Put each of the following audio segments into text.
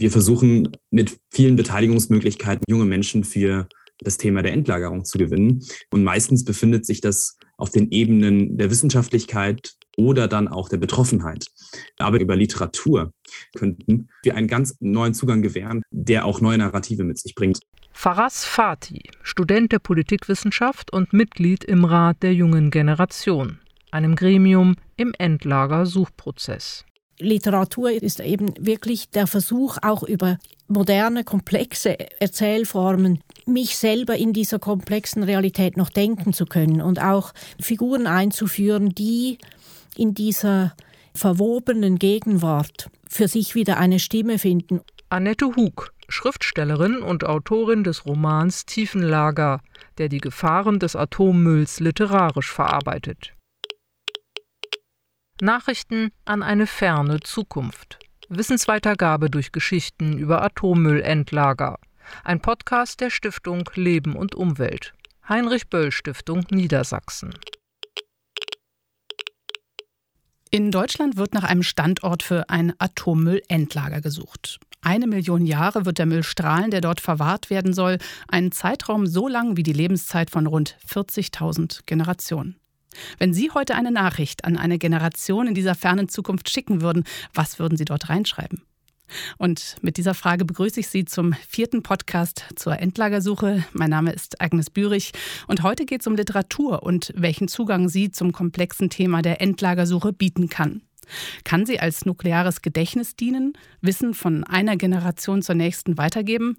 Wir versuchen mit vielen Beteiligungsmöglichkeiten junge Menschen für das Thema der Endlagerung zu gewinnen. Und meistens befindet sich das auf den Ebenen der Wissenschaftlichkeit oder dann auch der Betroffenheit. Aber über Literatur könnten wir einen ganz neuen Zugang gewähren, der auch neue Narrative mit sich bringt. Faras Fatih, Student der Politikwissenschaft und Mitglied im Rat der jungen Generation, einem Gremium im Endlager-Suchprozess. Literatur ist eben wirklich der Versuch, auch über moderne, komplexe Erzählformen mich selber in dieser komplexen Realität noch denken zu können und auch Figuren einzuführen, die in dieser verwobenen Gegenwart für sich wieder eine Stimme finden. Annette Hug, Schriftstellerin und Autorin des Romans Tiefenlager, der die Gefahren des Atommülls literarisch verarbeitet. Nachrichten an eine ferne Zukunft. Wissensweitergabe durch Geschichten über Atommüllendlager. Ein Podcast der Stiftung Leben und Umwelt. Heinrich Böll Stiftung Niedersachsen. In Deutschland wird nach einem Standort für ein Atommüllendlager gesucht. Eine Million Jahre wird der Müll strahlen, der dort verwahrt werden soll. Ein Zeitraum so lang wie die Lebenszeit von rund 40.000 Generationen. Wenn Sie heute eine Nachricht an eine Generation in dieser fernen Zukunft schicken würden, was würden Sie dort reinschreiben? Und mit dieser Frage begrüße ich Sie zum vierten Podcast zur Endlagersuche. Mein Name ist Agnes Bürich und heute geht es um Literatur und welchen Zugang sie zum komplexen Thema der Endlagersuche bieten kann. Kann sie als nukleares Gedächtnis dienen, Wissen von einer Generation zur nächsten weitergeben?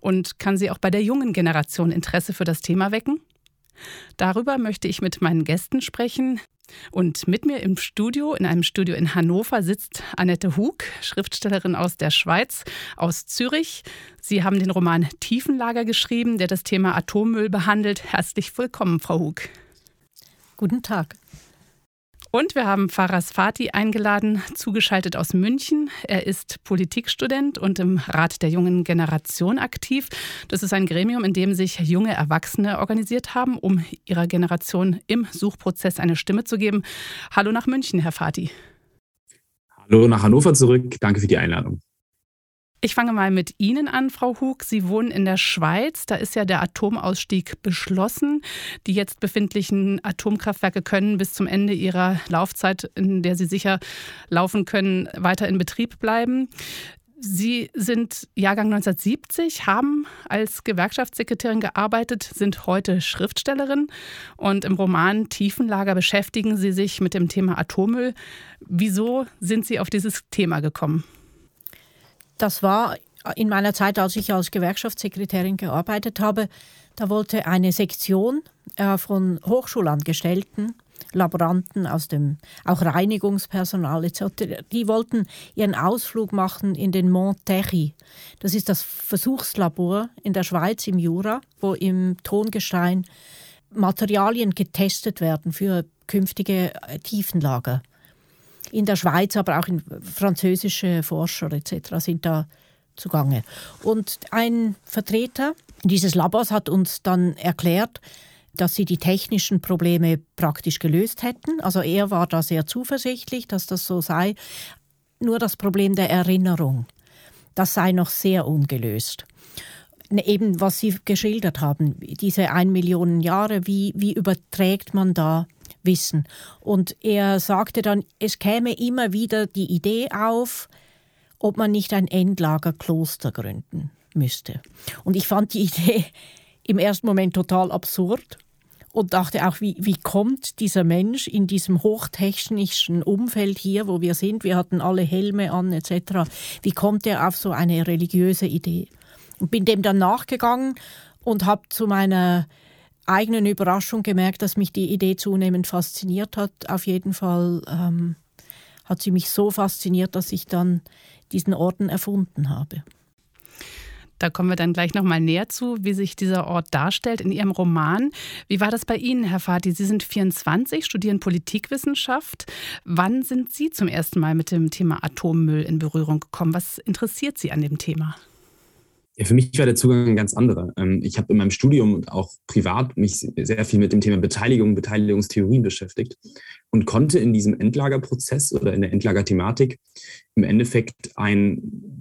Und kann sie auch bei der jungen Generation Interesse für das Thema wecken? Darüber möchte ich mit meinen Gästen sprechen. Und mit mir im Studio, in einem Studio in Hannover, sitzt Annette Hug, Schriftstellerin aus der Schweiz, aus Zürich. Sie haben den Roman Tiefenlager geschrieben, der das Thema Atommüll behandelt. Herzlich willkommen, Frau Hug. Guten Tag. Und wir haben Faras Fatih eingeladen, zugeschaltet aus München. Er ist Politikstudent und im Rat der jungen Generation aktiv. Das ist ein Gremium, in dem sich junge Erwachsene organisiert haben, um ihrer Generation im Suchprozess eine Stimme zu geben. Hallo nach München, Herr Fatih. Hallo nach Hannover zurück. Danke für die Einladung. Ich fange mal mit Ihnen an, Frau Hug. Sie wohnen in der Schweiz. Da ist ja der Atomausstieg beschlossen. Die jetzt befindlichen Atomkraftwerke können bis zum Ende ihrer Laufzeit, in der sie sicher laufen können, weiter in Betrieb bleiben. Sie sind Jahrgang 1970, haben als Gewerkschaftssekretärin gearbeitet, sind heute Schriftstellerin und im Roman Tiefenlager beschäftigen Sie sich mit dem Thema Atommüll. Wieso sind Sie auf dieses Thema gekommen? Das war in meiner Zeit, als ich als Gewerkschaftssekretärin gearbeitet habe. Da wollte eine Sektion äh, von Hochschulangestellten, Laboranten aus dem, auch Reinigungspersonal etc., die wollten ihren Ausflug machen in den Mont Terry. Das ist das Versuchslabor in der Schweiz im Jura, wo im Tongestein Materialien getestet werden für künftige äh, Tiefenlager in der Schweiz, aber auch französische Forscher etc. sind da zugange. Und ein Vertreter dieses Labors hat uns dann erklärt, dass sie die technischen Probleme praktisch gelöst hätten. Also er war da sehr zuversichtlich, dass das so sei. Nur das Problem der Erinnerung, das sei noch sehr ungelöst. Eben was Sie geschildert haben, diese ein Million Jahre, wie, wie überträgt man da wissen. Und er sagte dann, es käme immer wieder die Idee auf, ob man nicht ein Endlagerkloster gründen müsste. Und ich fand die Idee im ersten Moment total absurd und dachte auch, wie, wie kommt dieser Mensch in diesem hochtechnischen Umfeld hier, wo wir sind, wir hatten alle Helme an etc., wie kommt er auf so eine religiöse Idee? Und bin dem dann nachgegangen und habe zu meiner eigenen Überraschung gemerkt, dass mich die Idee zunehmend fasziniert hat. Auf jeden Fall ähm, hat sie mich so fasziniert, dass ich dann diesen Orden erfunden habe. Da kommen wir dann gleich noch mal näher zu, wie sich dieser Ort darstellt in Ihrem Roman. Wie war das bei Ihnen, Herr Fati? Sie sind 24, studieren Politikwissenschaft. Wann sind Sie zum ersten Mal mit dem Thema Atommüll in Berührung gekommen? Was interessiert Sie an dem Thema? Ja, für mich war der Zugang ein ganz anderer. Ähm, ich habe in meinem Studium und auch privat mich sehr viel mit dem Thema Beteiligung, Beteiligungstheorien beschäftigt und konnte in diesem Endlagerprozess oder in der Endlagerthematik im Endeffekt ein,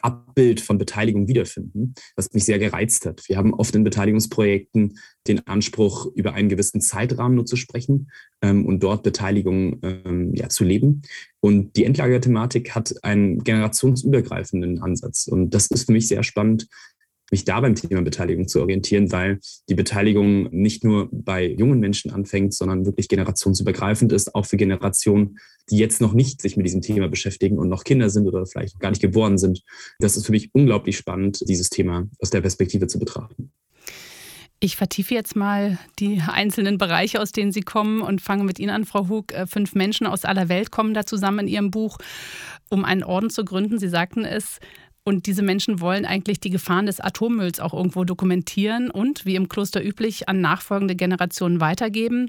Abbild von Beteiligung wiederfinden, was mich sehr gereizt hat. Wir haben oft in Beteiligungsprojekten den Anspruch, über einen gewissen Zeitrahmen nur zu sprechen ähm, und dort Beteiligung ähm, ja, zu leben. Und die Endlagerthematik hat einen generationsübergreifenden Ansatz. Und das ist für mich sehr spannend, mich da beim Thema Beteiligung zu orientieren, weil die Beteiligung nicht nur bei jungen Menschen anfängt, sondern wirklich generationsübergreifend ist, auch für Generationen, die jetzt noch nicht sich mit diesem Thema beschäftigen und noch Kinder sind oder vielleicht gar nicht geboren sind. Das ist für mich unglaublich spannend, dieses Thema aus der Perspektive zu betrachten. Ich vertiefe jetzt mal die einzelnen Bereiche, aus denen Sie kommen und fange mit Ihnen an, Frau Hug. Äh, fünf Menschen aus aller Welt kommen da zusammen in Ihrem Buch, um einen Orden zu gründen. Sie sagten es, und diese Menschen wollen eigentlich die Gefahren des Atommülls auch irgendwo dokumentieren und, wie im Kloster üblich, an nachfolgende Generationen weitergeben.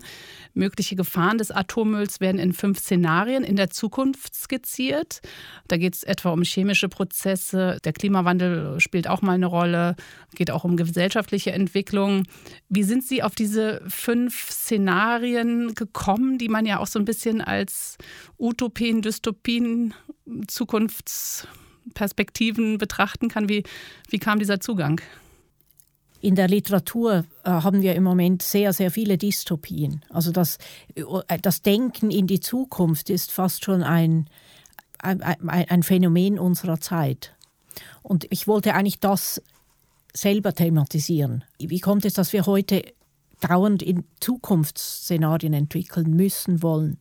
Mögliche Gefahren des Atommülls werden in fünf Szenarien in der Zukunft skizziert. Da geht es etwa um chemische Prozesse, der Klimawandel spielt auch mal eine Rolle, geht auch um gesellschaftliche Entwicklung. Wie sind Sie auf diese fünf Szenarien gekommen, die man ja auch so ein bisschen als Utopien, Dystopien, Zukunfts Perspektiven betrachten kann. Wie, wie kam dieser Zugang? In der Literatur äh, haben wir im Moment sehr, sehr viele Dystopien. Also das, äh, das Denken in die Zukunft ist fast schon ein, ein, ein Phänomen unserer Zeit. Und ich wollte eigentlich das selber thematisieren. Wie kommt es, dass wir heute dauernd in Zukunftsszenarien entwickeln müssen, wollen?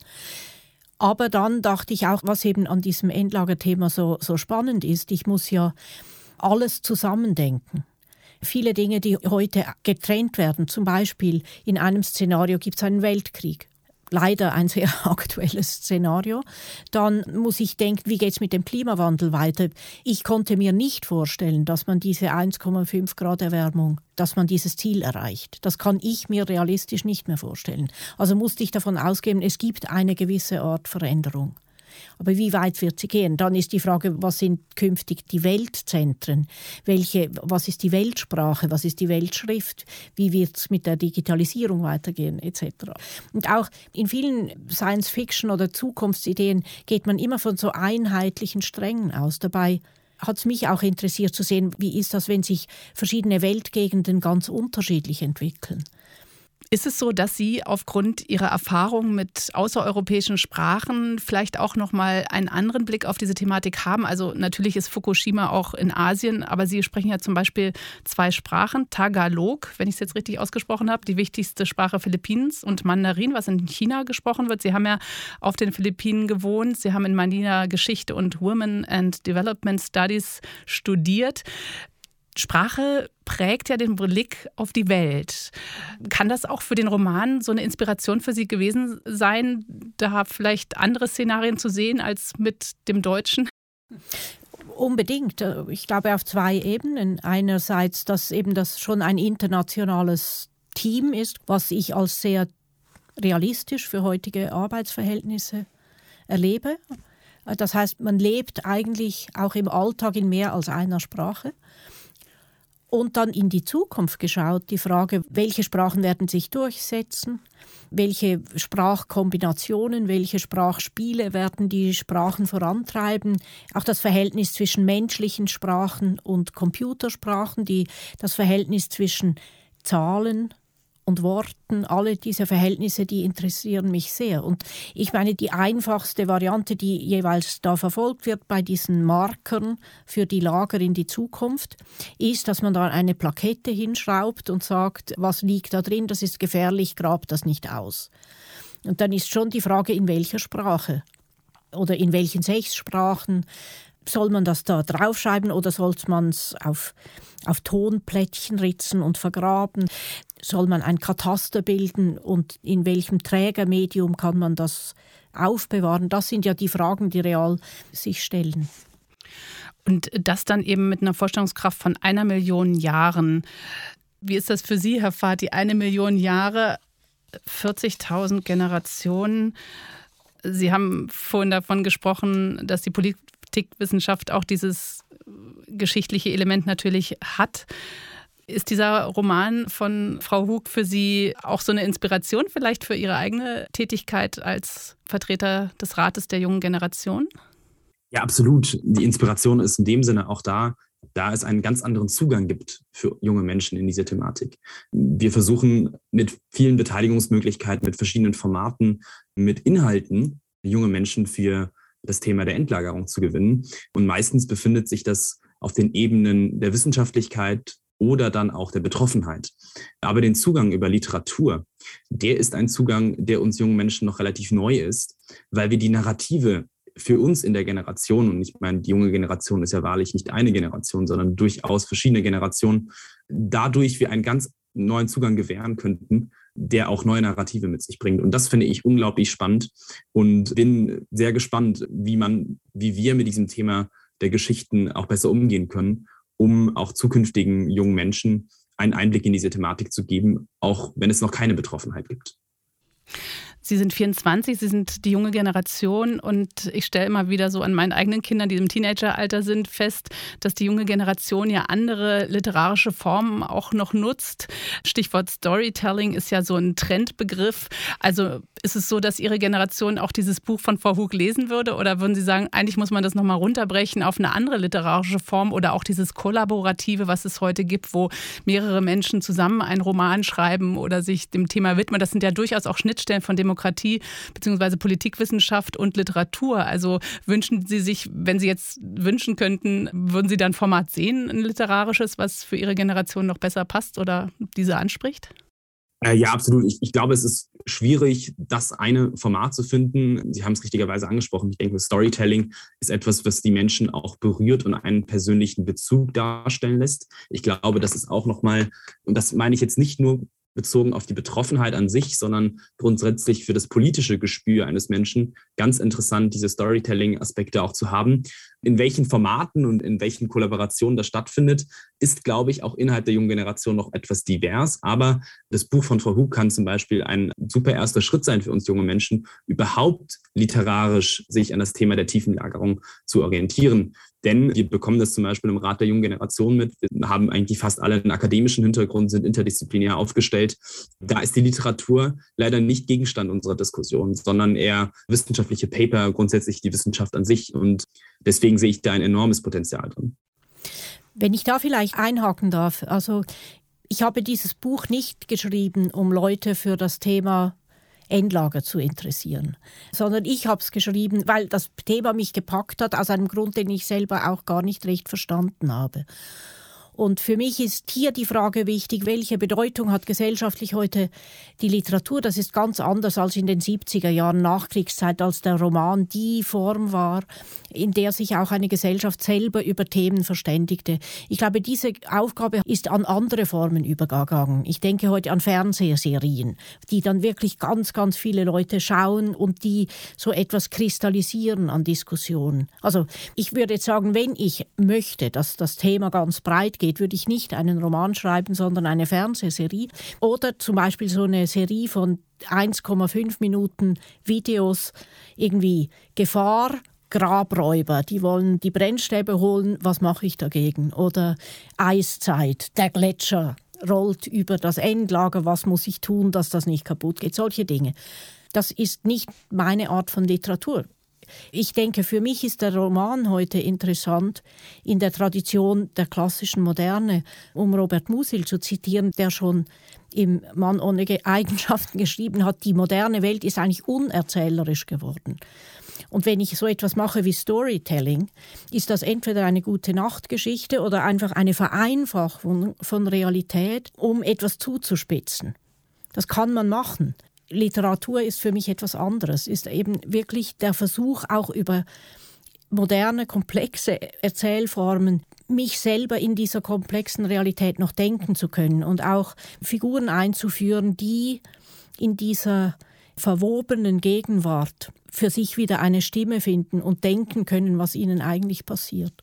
Aber dann dachte ich auch, was eben an diesem Endlagerthema so, so spannend ist, ich muss ja alles zusammendenken. Viele Dinge, die heute getrennt werden, zum Beispiel in einem Szenario gibt es einen Weltkrieg leider ein sehr aktuelles Szenario. Dann muss ich denken, wie geht es mit dem Klimawandel weiter? Ich konnte mir nicht vorstellen, dass man diese 1,5 Grad Erwärmung, dass man dieses Ziel erreicht. Das kann ich mir realistisch nicht mehr vorstellen. Also musste ich davon ausgehen, es gibt eine gewisse Art Veränderung. Aber wie weit wird sie gehen? Dann ist die Frage, was sind künftig die Weltzentren? Welche, was ist die Weltsprache? Was ist die Weltschrift? Wie wird es mit der Digitalisierung weitergehen? Etc. Und auch in vielen Science-Fiction- oder Zukunftsideen geht man immer von so einheitlichen Strängen aus. Dabei hat es mich auch interessiert zu sehen, wie ist das, wenn sich verschiedene Weltgegenden ganz unterschiedlich entwickeln. Ist es so, dass Sie aufgrund Ihrer Erfahrung mit außereuropäischen Sprachen vielleicht auch noch mal einen anderen Blick auf diese Thematik haben? Also natürlich ist Fukushima auch in Asien, aber Sie sprechen ja zum Beispiel zwei Sprachen, Tagalog, wenn ich es jetzt richtig ausgesprochen habe, die wichtigste Sprache Philippinens und Mandarin, was in China gesprochen wird. Sie haben ja auf den Philippinen gewohnt, Sie haben in Manila Geschichte und Women and Development Studies studiert. Sprache prägt ja den Blick auf die Welt. Kann das auch für den Roman so eine Inspiration für Sie gewesen sein, da vielleicht andere Szenarien zu sehen als mit dem Deutschen? Unbedingt. Ich glaube auf zwei Ebenen. Einerseits, dass eben das schon ein internationales Team ist, was ich als sehr realistisch für heutige Arbeitsverhältnisse erlebe. Das heißt, man lebt eigentlich auch im Alltag in mehr als einer Sprache. Und dann in die Zukunft geschaut, die Frage, welche Sprachen werden sich durchsetzen, welche Sprachkombinationen, welche Sprachspiele werden die Sprachen vorantreiben, auch das Verhältnis zwischen menschlichen Sprachen und Computersprachen, die, das Verhältnis zwischen Zahlen und Worten, alle diese Verhältnisse, die interessieren mich sehr. Und ich meine, die einfachste Variante, die jeweils da verfolgt wird bei diesen Markern für die Lager in die Zukunft, ist, dass man da eine Plakette hinschraubt und sagt, was liegt da drin, das ist gefährlich, grab das nicht aus. Und dann ist schon die Frage, in welcher Sprache oder in welchen sechs Sprachen soll man das da draufschreiben oder soll man es auf, auf Tonplättchen ritzen und vergraben? Soll man ein Kataster bilden und in welchem Trägermedium kann man das aufbewahren? Das sind ja die Fragen, die real sich stellen. Und das dann eben mit einer Vorstellungskraft von einer Million Jahren. Wie ist das für Sie, Herr Fahrt? Die eine Million Jahre, 40.000 Generationen. Sie haben vorhin davon gesprochen, dass die Politikwissenschaft auch dieses geschichtliche Element natürlich hat. Ist dieser Roman von Frau Hug für Sie auch so eine Inspiration vielleicht für Ihre eigene Tätigkeit als Vertreter des Rates der jungen Generation? Ja, absolut. Die Inspiration ist in dem Sinne auch da, da es einen ganz anderen Zugang gibt für junge Menschen in diese Thematik. Wir versuchen mit vielen Beteiligungsmöglichkeiten, mit verschiedenen Formaten, mit Inhalten junge Menschen für das Thema der Endlagerung zu gewinnen. Und meistens befindet sich das auf den Ebenen der Wissenschaftlichkeit oder dann auch der Betroffenheit. Aber den Zugang über Literatur, der ist ein Zugang, der uns jungen Menschen noch relativ neu ist, weil wir die Narrative für uns in der Generation, und ich meine, die junge Generation ist ja wahrlich nicht eine Generation, sondern durchaus verschiedene Generationen, dadurch wir einen ganz neuen Zugang gewähren könnten, der auch neue Narrative mit sich bringt. Und das finde ich unglaublich spannend und bin sehr gespannt, wie man, wie wir mit diesem Thema der Geschichten auch besser umgehen können, um auch zukünftigen jungen Menschen einen Einblick in diese Thematik zu geben, auch wenn es noch keine Betroffenheit gibt. Sie sind 24, Sie sind die junge Generation und ich stelle immer wieder so an meinen eigenen Kindern, die im Teenageralter sind, fest, dass die junge Generation ja andere literarische Formen auch noch nutzt. Stichwort Storytelling ist ja so ein Trendbegriff. Also ist es so, dass Ihre Generation auch dieses Buch von Frau Hug lesen würde oder würden Sie sagen, eigentlich muss man das nochmal runterbrechen auf eine andere literarische Form oder auch dieses Kollaborative, was es heute gibt, wo mehrere Menschen zusammen einen Roman schreiben oder sich dem Thema widmen. Das sind ja durchaus auch Schnittstellen von Demokratie bzw. Politikwissenschaft und Literatur. Also wünschen Sie sich, wenn Sie jetzt wünschen könnten, würden Sie dann Format sehen, ein literarisches, was für Ihre Generation noch besser passt oder diese anspricht? Äh, ja, absolut. Ich, ich, glaube, es ist schwierig, das eine Format zu finden. Sie haben es richtigerweise angesprochen. Ich denke, Storytelling ist etwas, was die Menschen auch berührt und einen persönlichen Bezug darstellen lässt. Ich glaube, das ist auch nochmal, und das meine ich jetzt nicht nur bezogen auf die Betroffenheit an sich, sondern grundsätzlich für das politische Gespür eines Menschen ganz interessant, diese Storytelling-Aspekte auch zu haben. In welchen Formaten und in welchen Kollaborationen das stattfindet, ist, glaube ich, auch innerhalb der jungen Generation noch etwas divers. Aber das Buch von Frau Hug kann zum Beispiel ein super erster Schritt sein für uns junge Menschen, überhaupt literarisch sich an das Thema der Tiefenlagerung zu orientieren. Denn wir bekommen das zum Beispiel im Rat der jungen Generation mit. Wir haben eigentlich fast alle einen akademischen Hintergrund, sind interdisziplinär aufgestellt. Da ist die Literatur leider nicht Gegenstand unserer Diskussion, sondern eher wissenschaftliche Paper, grundsätzlich die Wissenschaft an sich. Und deswegen sehe ich da ein enormes Potenzial drin. Wenn ich da vielleicht einhaken darf, also ich habe dieses Buch nicht geschrieben, um Leute für das Thema Endlager zu interessieren, sondern ich habe es geschrieben, weil das Thema mich gepackt hat, aus einem Grund, den ich selber auch gar nicht recht verstanden habe. Und für mich ist hier die Frage wichtig, welche Bedeutung hat gesellschaftlich heute die Literatur? Das ist ganz anders als in den 70er Jahren Nachkriegszeit, als der Roman die Form war, in der sich auch eine Gesellschaft selber über Themen verständigte. Ich glaube, diese Aufgabe ist an andere Formen übergegangen. Ich denke heute an Fernsehserien, die dann wirklich ganz, ganz viele Leute schauen und die so etwas kristallisieren an Diskussionen. Also ich würde jetzt sagen, wenn ich möchte, dass das Thema ganz breit geht, geht, würde ich nicht einen Roman schreiben, sondern eine Fernsehserie. Oder zum Beispiel so eine Serie von 1,5 Minuten Videos, irgendwie Gefahr, Grabräuber, die wollen die Brennstäbe holen, was mache ich dagegen? Oder Eiszeit, der Gletscher rollt über das Endlager, was muss ich tun, dass das nicht kaputt geht? Solche Dinge. Das ist nicht meine Art von Literatur. Ich denke, für mich ist der Roman heute interessant in der Tradition der klassischen Moderne, um Robert Musil zu zitieren, der schon im Mann ohne Eigenschaften geschrieben hat, die moderne Welt ist eigentlich unerzählerisch geworden. Und wenn ich so etwas mache wie Storytelling, ist das entweder eine gute Nachtgeschichte oder einfach eine Vereinfachung von Realität, um etwas zuzuspitzen. Das kann man machen. Literatur ist für mich etwas anderes, ist eben wirklich der Versuch, auch über moderne, komplexe Erzählformen mich selber in dieser komplexen Realität noch denken zu können und auch Figuren einzuführen, die in dieser verwobenen Gegenwart für sich wieder eine Stimme finden und denken können, was ihnen eigentlich passiert.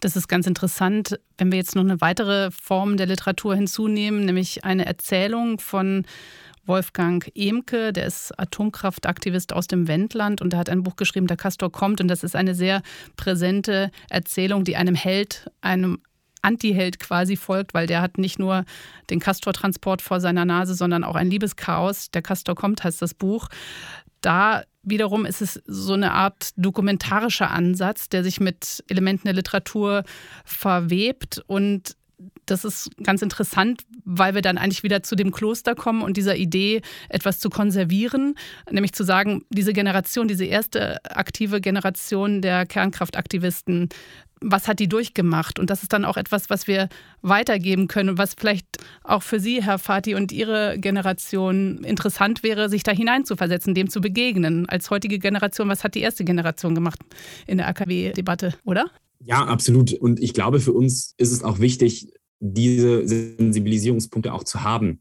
Das ist ganz interessant, wenn wir jetzt noch eine weitere Form der Literatur hinzunehmen, nämlich eine Erzählung von Wolfgang Emke, der ist Atomkraftaktivist aus dem Wendland und der hat ein Buch geschrieben, Der Castor kommt. Und das ist eine sehr präsente Erzählung, die einem Held, einem Anti-Held quasi folgt, weil der hat nicht nur den Castor-Transport vor seiner Nase, sondern auch ein Liebeschaos. Der Castor kommt, heißt das Buch. da wiederum ist es so eine Art dokumentarischer Ansatz, der sich mit Elementen der Literatur verwebt und das ist ganz interessant, weil wir dann eigentlich wieder zu dem Kloster kommen und dieser Idee, etwas zu konservieren, nämlich zu sagen, diese Generation, diese erste aktive Generation der Kernkraftaktivisten, was hat die durchgemacht? Und das ist dann auch etwas, was wir weitergeben können was vielleicht auch für Sie, Herr Fatih, und Ihre Generation interessant wäre, sich da hineinzuversetzen, dem zu begegnen. Als heutige Generation, was hat die erste Generation gemacht in der AKW-Debatte, oder? Ja, absolut. Und ich glaube, für uns ist es auch wichtig, diese Sensibilisierungspunkte auch zu haben.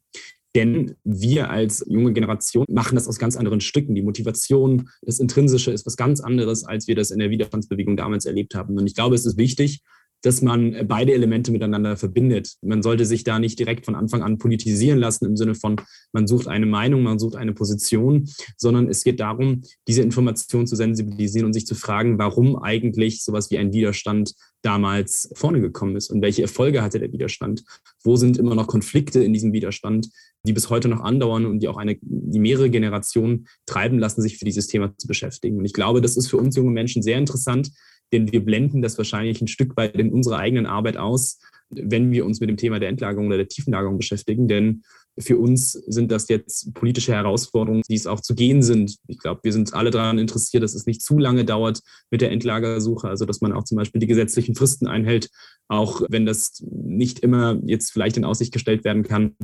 Denn wir als junge Generation machen das aus ganz anderen Stücken. Die Motivation, das Intrinsische ist was ganz anderes, als wir das in der Widerstandsbewegung damals erlebt haben. Und ich glaube, es ist wichtig, dass man beide Elemente miteinander verbindet. Man sollte sich da nicht direkt von Anfang an politisieren lassen im Sinne von, man sucht eine Meinung, man sucht eine Position, sondern es geht darum, diese Information zu sensibilisieren und sich zu fragen, warum eigentlich sowas wie ein Widerstand damals vorne gekommen ist und welche Erfolge hatte der Widerstand. Wo sind immer noch Konflikte in diesem Widerstand, die bis heute noch andauern und die auch eine, die mehrere Generationen treiben lassen, sich für dieses Thema zu beschäftigen. Und ich glaube, das ist für uns junge Menschen sehr interessant, denn wir blenden das wahrscheinlich ein Stück weit in unserer eigenen Arbeit aus, wenn wir uns mit dem Thema der Endlagerung oder der Tiefenlagerung beschäftigen. Denn für uns sind das jetzt politische Herausforderungen, die es auch zu gehen sind. Ich glaube, wir sind alle daran interessiert, dass es nicht zu lange dauert mit der Endlagersuche, also dass man auch zum Beispiel die gesetzlichen Fristen einhält, auch wenn das nicht immer jetzt vielleicht in Aussicht gestellt werden kann.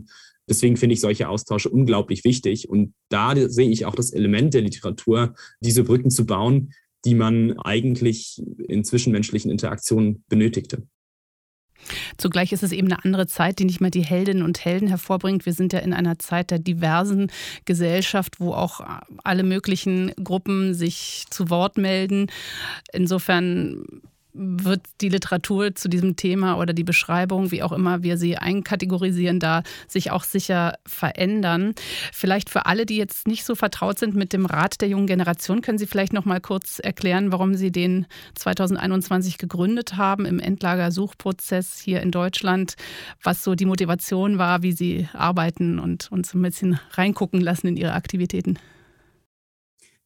Deswegen finde ich solche Austausche unglaublich wichtig. Und da sehe ich auch das Element der Literatur, diese Brücken zu bauen, die man eigentlich in zwischenmenschlichen Interaktionen benötigte. Zugleich ist es eben eine andere Zeit, die nicht mehr die Heldinnen und Helden hervorbringt. Wir sind ja in einer Zeit der diversen Gesellschaft, wo auch alle möglichen Gruppen sich zu Wort melden. Insofern wird die Literatur zu diesem Thema oder die Beschreibung, wie auch immer wir sie einkategorisieren, da sich auch sicher verändern. Vielleicht für alle, die jetzt nicht so vertraut sind mit dem Rat der jungen Generation, können Sie vielleicht noch mal kurz erklären, warum Sie den 2021 gegründet haben im Endlagersuchprozess hier in Deutschland, was so die Motivation war, wie Sie arbeiten und uns ein bisschen reingucken lassen in Ihre Aktivitäten.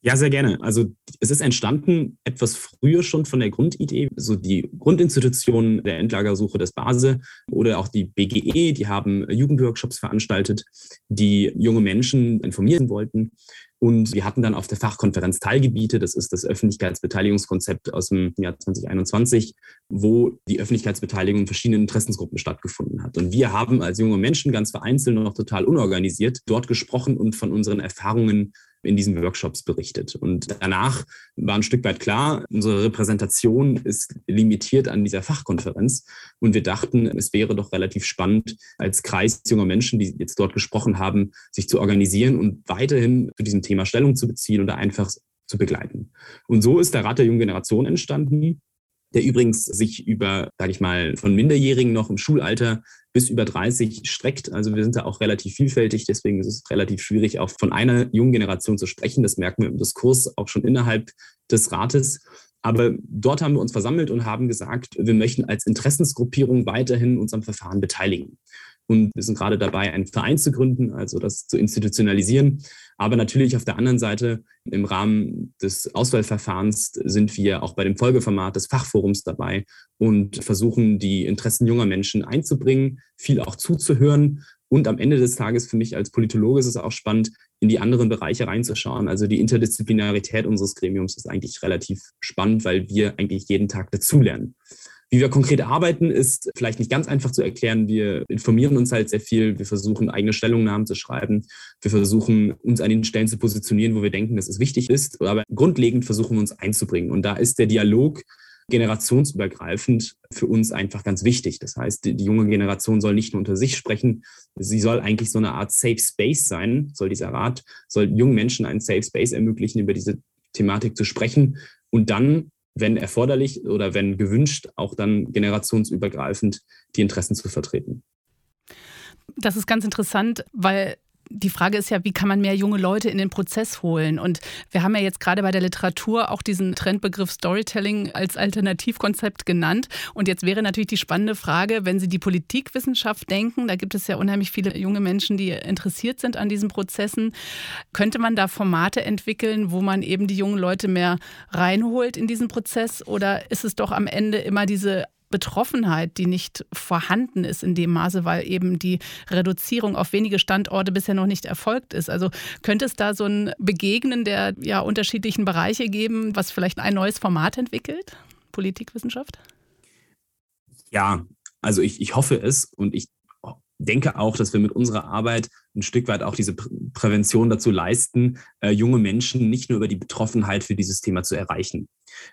Ja, sehr gerne. Also es ist entstanden etwas früher schon von der Grundidee. So die Grundinstitution der Endlagersuche des Base oder auch die BGE, die haben Jugendworkshops veranstaltet, die junge Menschen informieren wollten. Und wir hatten dann auf der Fachkonferenz Teilgebiete, das ist das Öffentlichkeitsbeteiligungskonzept aus dem Jahr 2021, wo die Öffentlichkeitsbeteiligung verschiedenen Interessensgruppen stattgefunden hat. Und wir haben als junge Menschen ganz vereinzelt noch total unorganisiert dort gesprochen und von unseren Erfahrungen in diesen Workshops berichtet. Und danach war ein Stück weit klar, unsere Repräsentation ist limitiert an dieser Fachkonferenz. Und wir dachten, es wäre doch relativ spannend, als Kreis junger Menschen, die jetzt dort gesprochen haben, sich zu organisieren und weiterhin zu diesem Thema Stellung zu beziehen oder einfach zu begleiten. Und so ist der Rat der jungen Generation entstanden, der übrigens sich über, sage ich mal, von Minderjährigen noch im Schulalter bis über 30 streckt. Also wir sind da auch relativ vielfältig, deswegen ist es relativ schwierig, auch von einer jungen Generation zu sprechen. Das merken wir im Diskurs auch schon innerhalb des Rates. Aber dort haben wir uns versammelt und haben gesagt, wir möchten als Interessensgruppierung weiterhin uns am Verfahren beteiligen. Und wir sind gerade dabei, einen Verein zu gründen, also das zu institutionalisieren. Aber natürlich auf der anderen Seite im Rahmen des Auswahlverfahrens sind wir auch bei dem Folgeformat des Fachforums dabei und versuchen, die Interessen junger Menschen einzubringen, viel auch zuzuhören. Und am Ende des Tages für mich als Politologe ist es auch spannend, in die anderen Bereiche reinzuschauen. Also die Interdisziplinarität unseres Gremiums ist eigentlich relativ spannend, weil wir eigentlich jeden Tag dazulernen. Wie wir konkret arbeiten, ist vielleicht nicht ganz einfach zu erklären. Wir informieren uns halt sehr viel. Wir versuchen, eigene Stellungnahmen zu schreiben. Wir versuchen, uns an den Stellen zu positionieren, wo wir denken, dass es wichtig ist. Aber grundlegend versuchen wir uns einzubringen. Und da ist der Dialog generationsübergreifend für uns einfach ganz wichtig. Das heißt, die, die, junge Generation soll nicht nur unter sich sprechen, sie soll eigentlich so eine Art Safe Space sein, soll dieser Rat, soll jungen Menschen einen Safe Space ermöglichen, über diese Thematik zu sprechen und dann wenn erforderlich oder wenn gewünscht, auch dann generationsübergreifend die Interessen zu vertreten. Das ist ganz interessant, weil die Frage ist ja, wie kann man mehr junge Leute in den Prozess holen? Und wir haben ja jetzt gerade bei der Literatur auch diesen Trendbegriff Storytelling als Alternativkonzept genannt. Und jetzt wäre natürlich die spannende Frage, wenn Sie die Politikwissenschaft denken, da gibt es ja unheimlich viele junge Menschen, die interessiert sind an diesen Prozessen. Könnte man da Formate entwickeln, wo man eben die jungen Leute mehr reinholt in diesen Prozess? Oder ist es doch am Ende immer diese Betroffenheit, die nicht vorhanden ist in dem Maße, weil eben die Reduzierung auf wenige Standorte bisher noch nicht erfolgt ist. Also könnte es da so ein Begegnen der ja, unterschiedlichen Bereiche geben, was vielleicht ein neues Format entwickelt? Politikwissenschaft? Ja, also ich, ich hoffe es und ich denke auch, dass wir mit unserer Arbeit ein Stück weit auch diese Prävention dazu leisten, äh, junge Menschen nicht nur über die Betroffenheit für dieses Thema zu erreichen.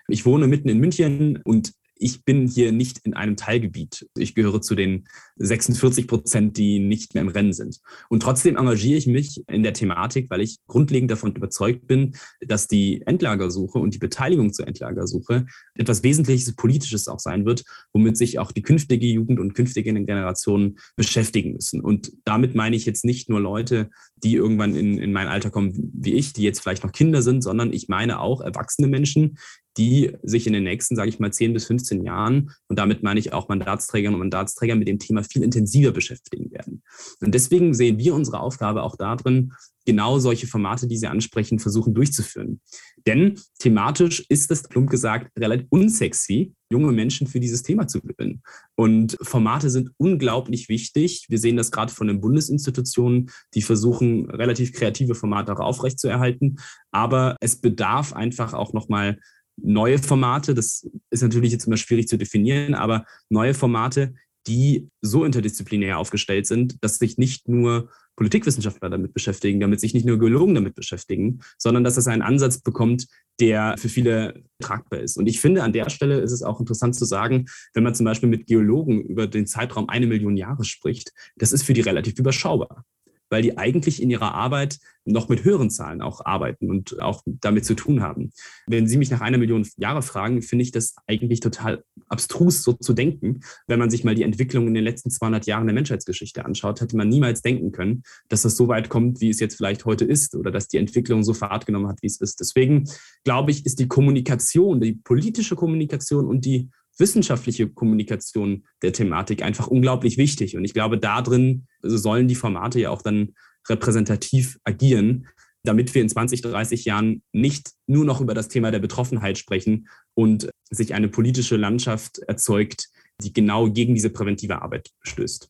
Ich wohne mitten in München und ich bin hier nicht in einem Teilgebiet. Ich gehöre zu den 46 Prozent, die nicht mehr im Rennen sind. Und trotzdem engagiere ich mich in der Thematik, weil ich grundlegend davon überzeugt bin, dass die Endlagersuche und die Beteiligung zur Endlagersuche etwas Wesentliches Politisches auch sein wird, womit sich auch die künftige Jugend und künftige Generationen beschäftigen müssen. Und damit meine ich jetzt nicht nur Leute, die irgendwann in, in mein Alter kommen wie ich, die jetzt vielleicht noch Kinder sind, sondern ich meine auch erwachsene Menschen, die sich in den nächsten, sage ich mal, 10 bis 15 Jahren, und damit meine ich auch Mandatsträgerinnen und Mandatsträger, mit dem Thema viel intensiver beschäftigen werden. Und deswegen sehen wir unsere Aufgabe auch darin, genau solche Formate, die Sie ansprechen, versuchen durchzuführen. Denn thematisch ist es, plump gesagt, relativ unsexy, junge Menschen für dieses Thema zu gewinnen. Und Formate sind unglaublich wichtig. Wir sehen das gerade von den Bundesinstitutionen, die versuchen, relativ kreative Formate auch aufrechtzuerhalten. Aber es bedarf einfach auch nochmal neue Formate. Das ist natürlich jetzt immer schwierig zu definieren, aber neue Formate, die so interdisziplinär aufgestellt sind, dass sich nicht nur Politikwissenschaftler damit beschäftigen, damit sich nicht nur Geologen damit beschäftigen, sondern dass es einen Ansatz bekommt, der für viele tragbar ist. Und ich finde, an der Stelle ist es auch interessant zu sagen, wenn man zum Beispiel mit Geologen über den Zeitraum eine Million Jahre spricht, das ist für die relativ überschaubar weil die eigentlich in ihrer Arbeit noch mit höheren Zahlen auch arbeiten und auch damit zu tun haben. Wenn Sie mich nach einer Million Jahre fragen, finde ich das eigentlich total abstrus, so zu denken. Wenn man sich mal die Entwicklung in den letzten 200 Jahren der Menschheitsgeschichte anschaut, hätte man niemals denken können, dass das so weit kommt, wie es jetzt vielleicht heute ist oder dass die Entwicklung so Fahrt genommen hat, wie es ist. Deswegen glaube ich, ist die Kommunikation, die politische Kommunikation und die wissenschaftliche Kommunikation der Thematik einfach unglaublich wichtig. Und ich glaube, da drin sollen die Formate ja auch dann repräsentativ agieren, damit wir in 20, 30 Jahren nicht nur noch über das Thema der Betroffenheit sprechen und sich eine politische Landschaft erzeugt, die genau gegen diese präventive Arbeit stößt.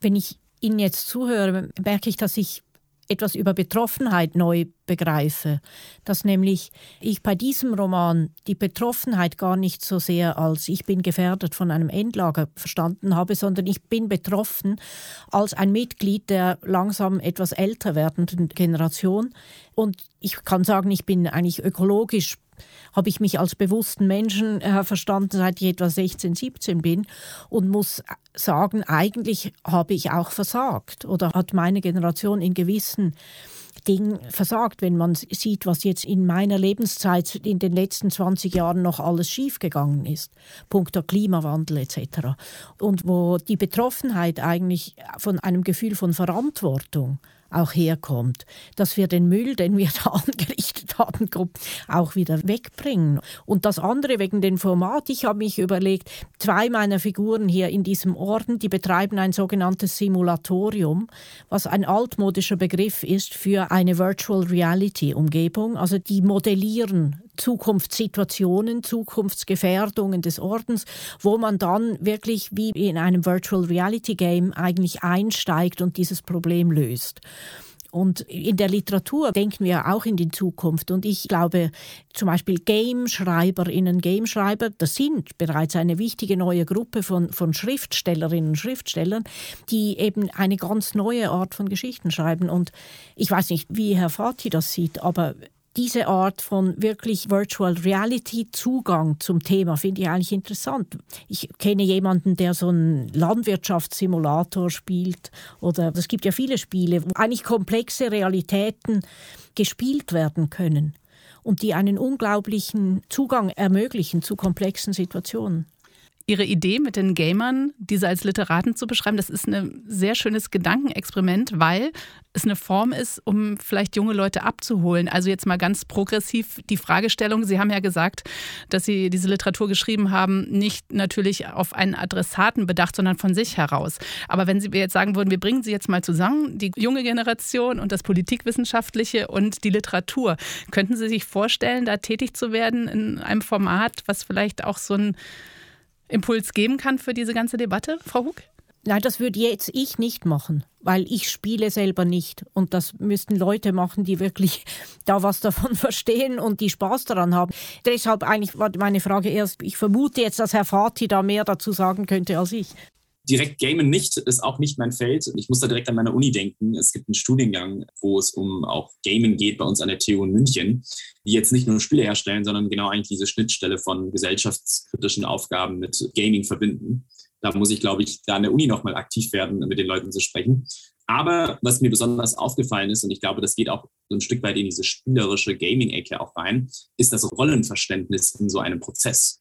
Wenn ich Ihnen jetzt zuhöre, merke ich, dass ich etwas über Betroffenheit neu begreife, dass nämlich ich bei diesem Roman die Betroffenheit gar nicht so sehr als ich bin gefährdet von einem Endlager verstanden habe, sondern ich bin betroffen als ein Mitglied der langsam etwas älter werdenden Generation. Und ich kann sagen, ich bin eigentlich ökologisch habe ich mich als bewussten Menschen äh, verstanden, seit ich etwa 16, 17 bin und muss sagen, eigentlich habe ich auch versagt oder hat meine Generation in gewissen Dingen versagt, wenn man sieht, was jetzt in meiner Lebenszeit in den letzten 20 Jahren noch alles schiefgegangen ist, punkto Klimawandel etc. Und wo die Betroffenheit eigentlich von einem Gefühl von Verantwortung auch herkommt, dass wir den Müll, den wir da angerichtet haben, auch wieder wegbringen. Und das andere wegen dem Format, ich habe mich überlegt, zwei meiner Figuren hier in diesem Orden, die betreiben ein sogenanntes Simulatorium, was ein altmodischer Begriff ist für eine Virtual Reality Umgebung. Also die modellieren Zukunftssituationen, Zukunftsgefährdungen des Ordens, wo man dann wirklich wie in einem Virtual Reality Game eigentlich einsteigt und dieses Problem löst. Und in der Literatur denken wir auch in die Zukunft. Und ich glaube, zum Beispiel Gameschreiberinnen, Gameschreiber, das sind bereits eine wichtige neue Gruppe von, von Schriftstellerinnen und Schriftstellern, die eben eine ganz neue Art von Geschichten schreiben. Und ich weiß nicht, wie Herr Fati das sieht, aber diese Art von wirklich Virtual Reality Zugang zum Thema finde ich eigentlich interessant. Ich kenne jemanden, der so einen Landwirtschaftssimulator spielt oder es gibt ja viele Spiele, wo eigentlich komplexe Realitäten gespielt werden können und die einen unglaublichen Zugang ermöglichen zu komplexen Situationen. Ihre Idee mit den Gamern, diese als Literaten zu beschreiben, das ist ein sehr schönes Gedankenexperiment, weil es eine Form ist, um vielleicht junge Leute abzuholen. Also jetzt mal ganz progressiv die Fragestellung. Sie haben ja gesagt, dass Sie diese Literatur geschrieben haben, nicht natürlich auf einen Adressaten bedacht, sondern von sich heraus. Aber wenn Sie jetzt sagen würden, wir bringen Sie jetzt mal zusammen, die junge Generation und das Politikwissenschaftliche und die Literatur, könnten Sie sich vorstellen, da tätig zu werden in einem Format, was vielleicht auch so ein Impuls geben kann für diese ganze Debatte, Frau Huck? Nein, das würde jetzt ich nicht machen, weil ich spiele selber nicht. Und das müssten Leute machen, die wirklich da was davon verstehen und die Spaß daran haben. Deshalb eigentlich war meine Frage erst, ich vermute jetzt, dass Herr Fati da mehr dazu sagen könnte als ich direkt Gamen nicht, ist auch nicht mein Feld. Ich muss da direkt an meine Uni denken. Es gibt einen Studiengang, wo es um auch Gaming geht bei uns an der TU in München, die jetzt nicht nur Spiele herstellen, sondern genau eigentlich diese Schnittstelle von gesellschaftskritischen Aufgaben mit Gaming verbinden. Da muss ich, glaube ich, da an der Uni nochmal aktiv werden, mit den Leuten zu sprechen. Aber was mir besonders aufgefallen ist, und ich glaube, das geht auch so ein Stück weit in diese spielerische Gaming-Ecke auch rein, ist das Rollenverständnis in so einem Prozess.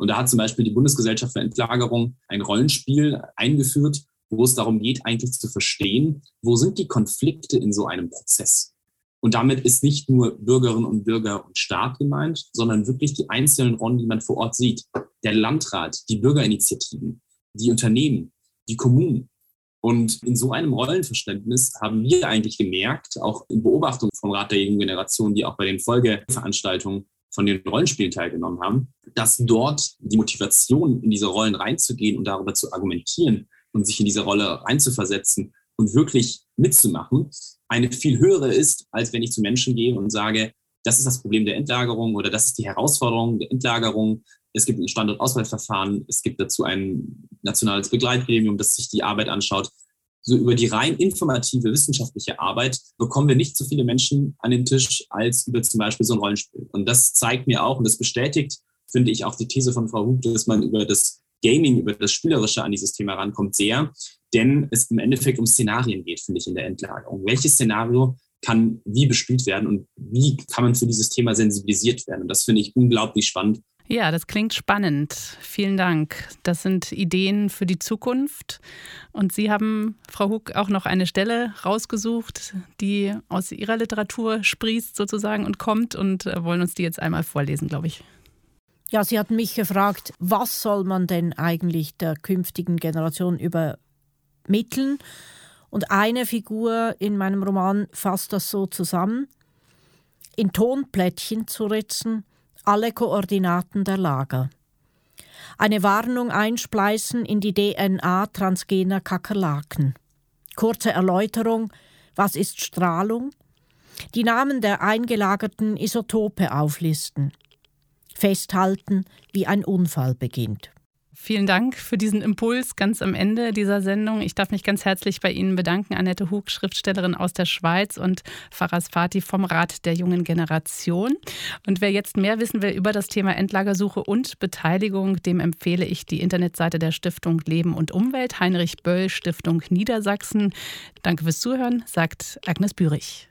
Und da hat zum Beispiel die Bundesgesellschaft für Entlagerung ein Rollenspiel eingeführt, wo es darum geht, eigentlich zu verstehen, wo sind die Konflikte in so einem Prozess. Und damit ist nicht nur Bürgerinnen und Bürger und Staat gemeint, sondern wirklich die einzelnen Rollen, die man vor Ort sieht. Der Landrat, die Bürgerinitiativen, die Unternehmen, die Kommunen. Und in so einem Rollenverständnis haben wir eigentlich gemerkt, auch in Beobachtung vom Rat der jungen Generation, die auch bei den Folgeveranstaltungen von den Rollenspielen teilgenommen haben, dass dort die Motivation, in diese Rollen reinzugehen und darüber zu argumentieren und sich in diese Rolle reinzuversetzen und wirklich mitzumachen, eine viel höhere ist, als wenn ich zu Menschen gehe und sage, das ist das Problem der Endlagerung oder das ist die Herausforderung der Endlagerung. Es gibt ein Standortauswahlverfahren, es gibt dazu ein nationales Begleitgremium, das sich die Arbeit anschaut so über die rein informative wissenschaftliche Arbeit bekommen wir nicht so viele Menschen an den Tisch als über zum Beispiel so ein Rollenspiel. Und das zeigt mir auch und das bestätigt, finde ich, auch die These von Frau Hug, dass man über das Gaming, über das Spielerische an dieses Thema rankommt, sehr. Denn es im Endeffekt um Szenarien geht, finde ich, in der Endlagerung. Welches Szenario kann wie bespielt werden und wie kann man für dieses Thema sensibilisiert werden? Und das finde ich unglaublich spannend ja, das klingt spannend. Vielen Dank. Das sind Ideen für die Zukunft. Und Sie haben, Frau Huck, auch noch eine Stelle rausgesucht, die aus Ihrer Literatur sprießt sozusagen und kommt und äh, wollen uns die jetzt einmal vorlesen, glaube ich. Ja, Sie hatten mich gefragt, was soll man denn eigentlich der künftigen Generation übermitteln? Und eine Figur in meinem Roman fasst das so zusammen. In Tonplättchen zu ritzen, alle Koordinaten der Lager. Eine Warnung einspleißen in die DNA transgener Kakerlaken. Kurze Erläuterung, was ist Strahlung? Die Namen der eingelagerten Isotope auflisten. Festhalten, wie ein Unfall beginnt. Vielen Dank für diesen Impuls ganz am Ende dieser Sendung. Ich darf mich ganz herzlich bei Ihnen bedanken, Annette Hug, Schriftstellerin aus der Schweiz und Faras Fati vom Rat der jungen Generation. Und wer jetzt mehr wissen will über das Thema Endlagersuche und Beteiligung, dem empfehle ich die Internetseite der Stiftung Leben und Umwelt, Heinrich Böll, Stiftung Niedersachsen. Danke fürs Zuhören, sagt Agnes Bürich.